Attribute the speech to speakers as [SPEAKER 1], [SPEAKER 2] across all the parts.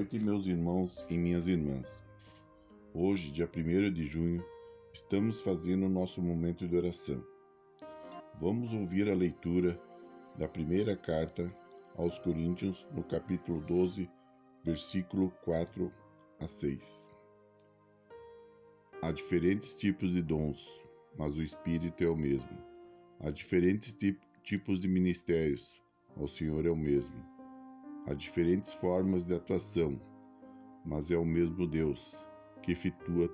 [SPEAKER 1] noite, meus irmãos e minhas irmãs. Hoje, dia 1 de junho, estamos fazendo o nosso momento de oração. Vamos ouvir a leitura da primeira carta aos Coríntios, no capítulo 12, versículo 4 a 6. Há diferentes tipos de dons, mas o Espírito é o mesmo. Há diferentes tipos de ministérios, mas o Senhor é o mesmo Há diferentes formas de atuação, mas é o mesmo Deus que efetua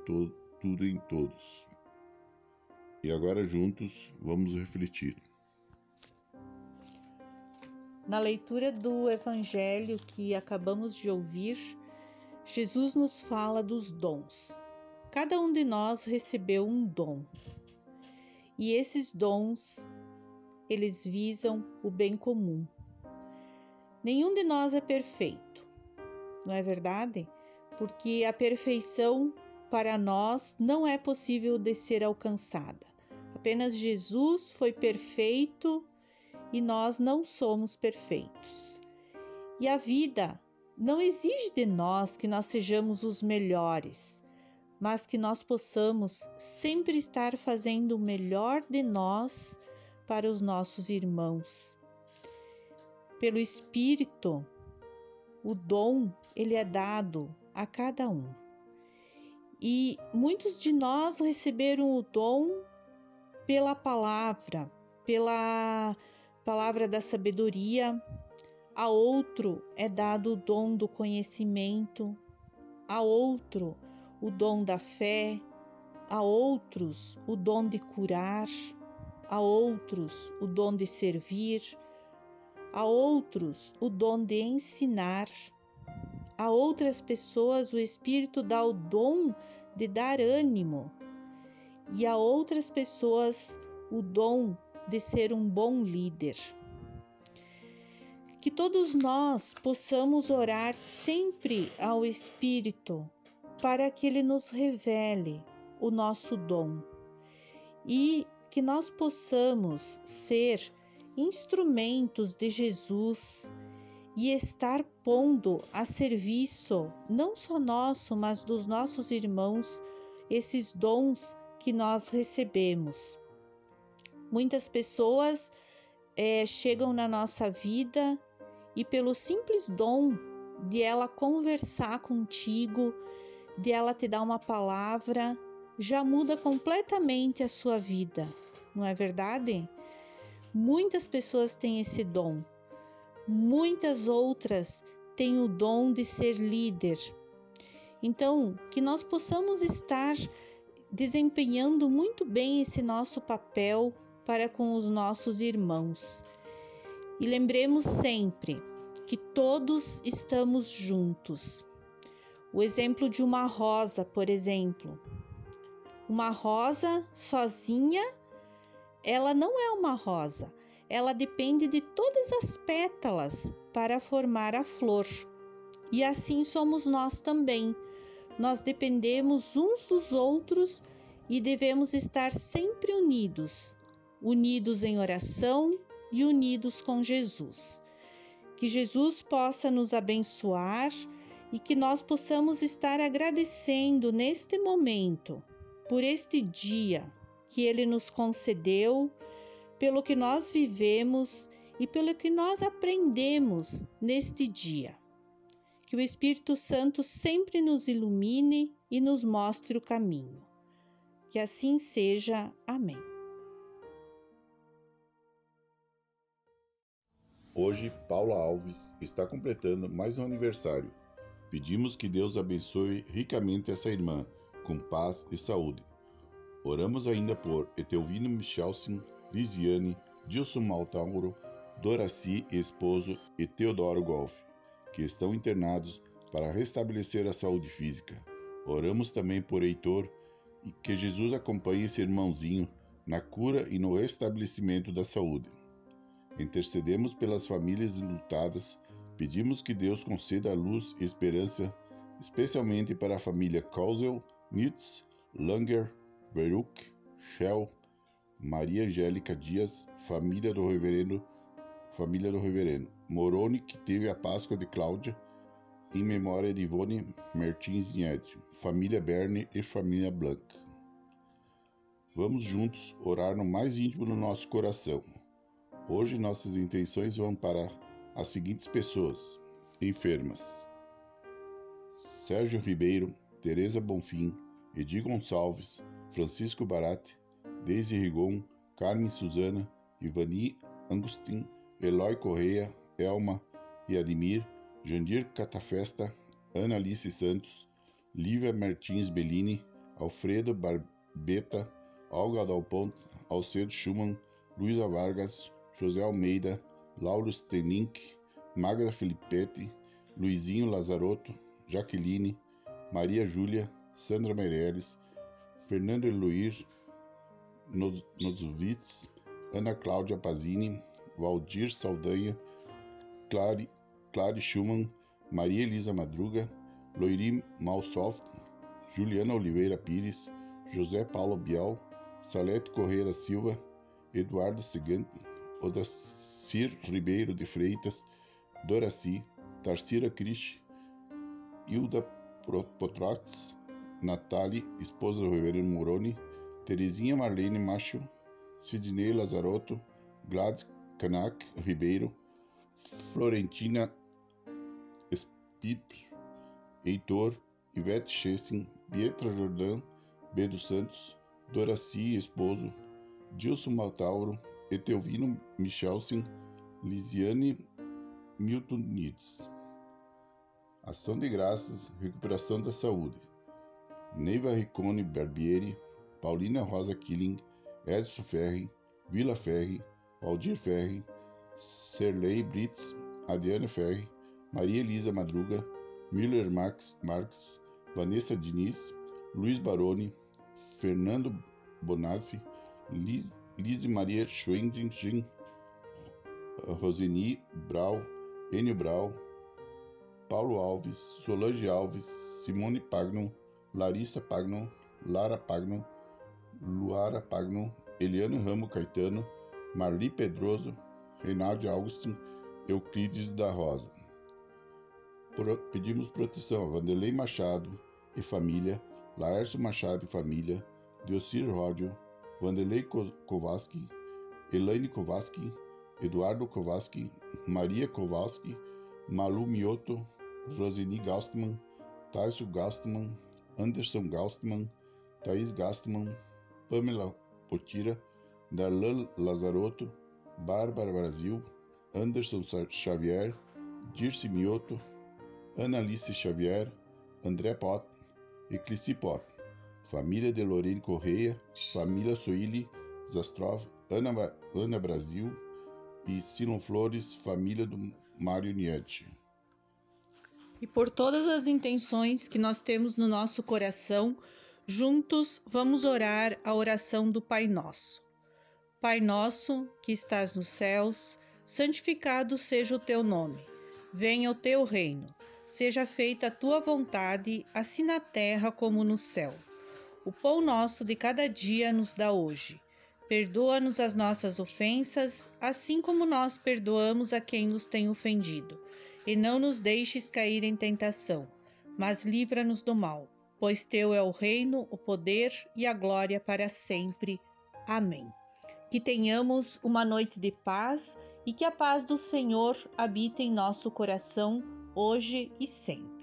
[SPEAKER 1] tudo em todos. E agora juntos vamos refletir.
[SPEAKER 2] Na leitura do evangelho que acabamos de ouvir, Jesus nos fala dos dons. Cada um de nós recebeu um dom. E esses dons, eles visam o bem comum. Nenhum de nós é perfeito, não é verdade? Porque a perfeição para nós não é possível de ser alcançada. Apenas Jesus foi perfeito e nós não somos perfeitos. E a vida não exige de nós que nós sejamos os melhores, mas que nós possamos sempre estar fazendo o melhor de nós para os nossos irmãos pelo Espírito, o dom ele é dado a cada um. E muitos de nós receberam o dom pela palavra, pela palavra da sabedoria, a outro é dado o dom do conhecimento, a outro o dom da fé, a outros o dom de curar, a outros o dom de servir, a outros o dom de ensinar, a outras pessoas o Espírito dá o dom de dar ânimo, e a outras pessoas o dom de ser um bom líder. Que todos nós possamos orar sempre ao Espírito para que ele nos revele o nosso dom e que nós possamos ser instrumentos de Jesus e estar pondo a serviço, não só nosso, mas dos nossos irmãos, esses dons que nós recebemos. Muitas pessoas é, chegam na nossa vida e, pelo simples dom de ela conversar contigo, de ela te dar uma palavra, já muda completamente a sua vida, não é verdade? Muitas pessoas têm esse dom, muitas outras têm o dom de ser líder. Então, que nós possamos estar desempenhando muito bem esse nosso papel para com os nossos irmãos. E lembremos sempre que todos estamos juntos. O exemplo de uma rosa, por exemplo. Uma rosa sozinha ela não é uma rosa, ela depende de todas as pétalas para formar a flor. E assim somos nós também. Nós dependemos uns dos outros e devemos estar sempre unidos, unidos em oração e unidos com Jesus. Que Jesus possa nos abençoar e que nós possamos estar agradecendo neste momento por este dia que Ele nos concedeu, pelo que nós vivemos e pelo que nós aprendemos neste dia. Que o Espírito Santo sempre nos ilumine e nos mostre o caminho. Que assim seja. Amém.
[SPEAKER 1] Hoje, Paula Alves está completando mais um aniversário. Pedimos que Deus abençoe ricamente essa irmã, com paz e saúde. Oramos ainda por Etelvino Michelsen, Lisiane, Dilson Maltauro, Doraci, esposo, e Teodoro Golf, que estão internados para restabelecer a saúde física. Oramos também por Heitor e que Jesus acompanhe esse irmãozinho na cura e no estabelecimento da saúde. Intercedemos pelas famílias enlutadas, pedimos que Deus conceda a luz e esperança, especialmente para a família Kausel, Nitz, Langer, Beruch, Shell, Maria Angélica Dias, família do reverendo família do reverendo Moroni, que teve a Páscoa de Cláudia, em memória de Ivone Mertins Nied, família Berne e família Blanc. Vamos juntos orar no mais íntimo do nosso coração. Hoje nossas intenções vão para as seguintes pessoas: enfermas. Sérgio Ribeiro, Teresa Bonfim, Edi Gonçalves, Francisco Barate, Deise Rigon, Carmen Suzana, Ivani Angustin, Eloy Correia, Elma e Admir, Jandir Catafesta, Ana Alice Santos, Lívia Martins Bellini, Alfredo Barbeta, Olga Dal Ponte, Alcedo Schumann, Luísa Vargas, José Almeida, Lauro Stenink, Magda Filippetti, Luizinho Lazarotto, Jaqueline, Maria Júlia, Sandra Meirelles, Fernando Eloir Nozovitz, Ana Cláudia Pazini, Valdir Saldanha, Clare, Clare Schumann, Maria Elisa Madruga, Loiri Malsoft, Juliana Oliveira Pires, José Paulo Bial, Salete Correia Silva, Eduardo Segante, Odacir Ribeiro de Freitas, Doraci, Tarsira Crisch, Hilda Potrox, Natali, esposa do reverendo Moroni, Terezinha Marlene Macho, Sidney Lazarotto, Gladys Canac Ribeiro, Florentina Spip, Heitor, Ivete Chessin, Pietra Jordan, Bedo Santos, Doraci Esposo, Dilson Maltauro, Etelvino Michelsen, Lisiane Milton Nitz. Ação de Graças, Recuperação da Saúde. Neiva Ricone Barbieri, Paulina Rosa Killing, Edson Ferri, Vila Ferri, Valdir Ferri, Serlei Brits, Adriana Ferri, Maria Elisa Madruga, Miller Marx, Marx Vanessa Diniz, Luiz Baroni, Fernando Bonazzi, Liz, Lise Maria Schwendingen, Roseni Brau, Enio Brau, Paulo Alves, Solange Alves, Simone Pagno, Larissa Pagno, Lara Pagno, Luara Pagno, Eliano Ramo Caetano, Marli Pedroso, Reinaldo Augustin, Euclides da Rosa. Pro, pedimos proteção a Vanderlei Machado e família, Laércio Machado e família, Diocir Ródio, Vanderlei Kovaski, Elaine Kovaski, Eduardo Kovaski, Maria Kowalski, Malu Mioto, Rosini Gastman, Taisio Gastman, Anderson Gastman, Thaís Gastman, Pamela Potira, Darlan Lazarotto, Bárbara Brasil, Anderson Xavier, Dirce Mioto, Annalice Xavier, André Pot, Eclissi Pot, família de Lorene Correia, família Soili Zastrov, Ana, Ana Brasil e Silon Flores, família do Mário Nietzsche.
[SPEAKER 2] E por todas as intenções que nós temos no nosso coração, juntos vamos orar a oração do Pai Nosso. Pai nosso, que estás nos céus, santificado seja o teu nome. Venha o teu reino. Seja feita a tua vontade, assim na terra como no céu. O pão nosso de cada dia nos dá hoje. Perdoa-nos as nossas ofensas, assim como nós perdoamos a quem nos tem ofendido. E não nos deixes cair em tentação, mas livra-nos do mal, pois teu é o reino, o poder e a glória para sempre. Amém que tenhamos uma noite de paz e que a paz do Senhor habite em nosso coração hoje e sempre.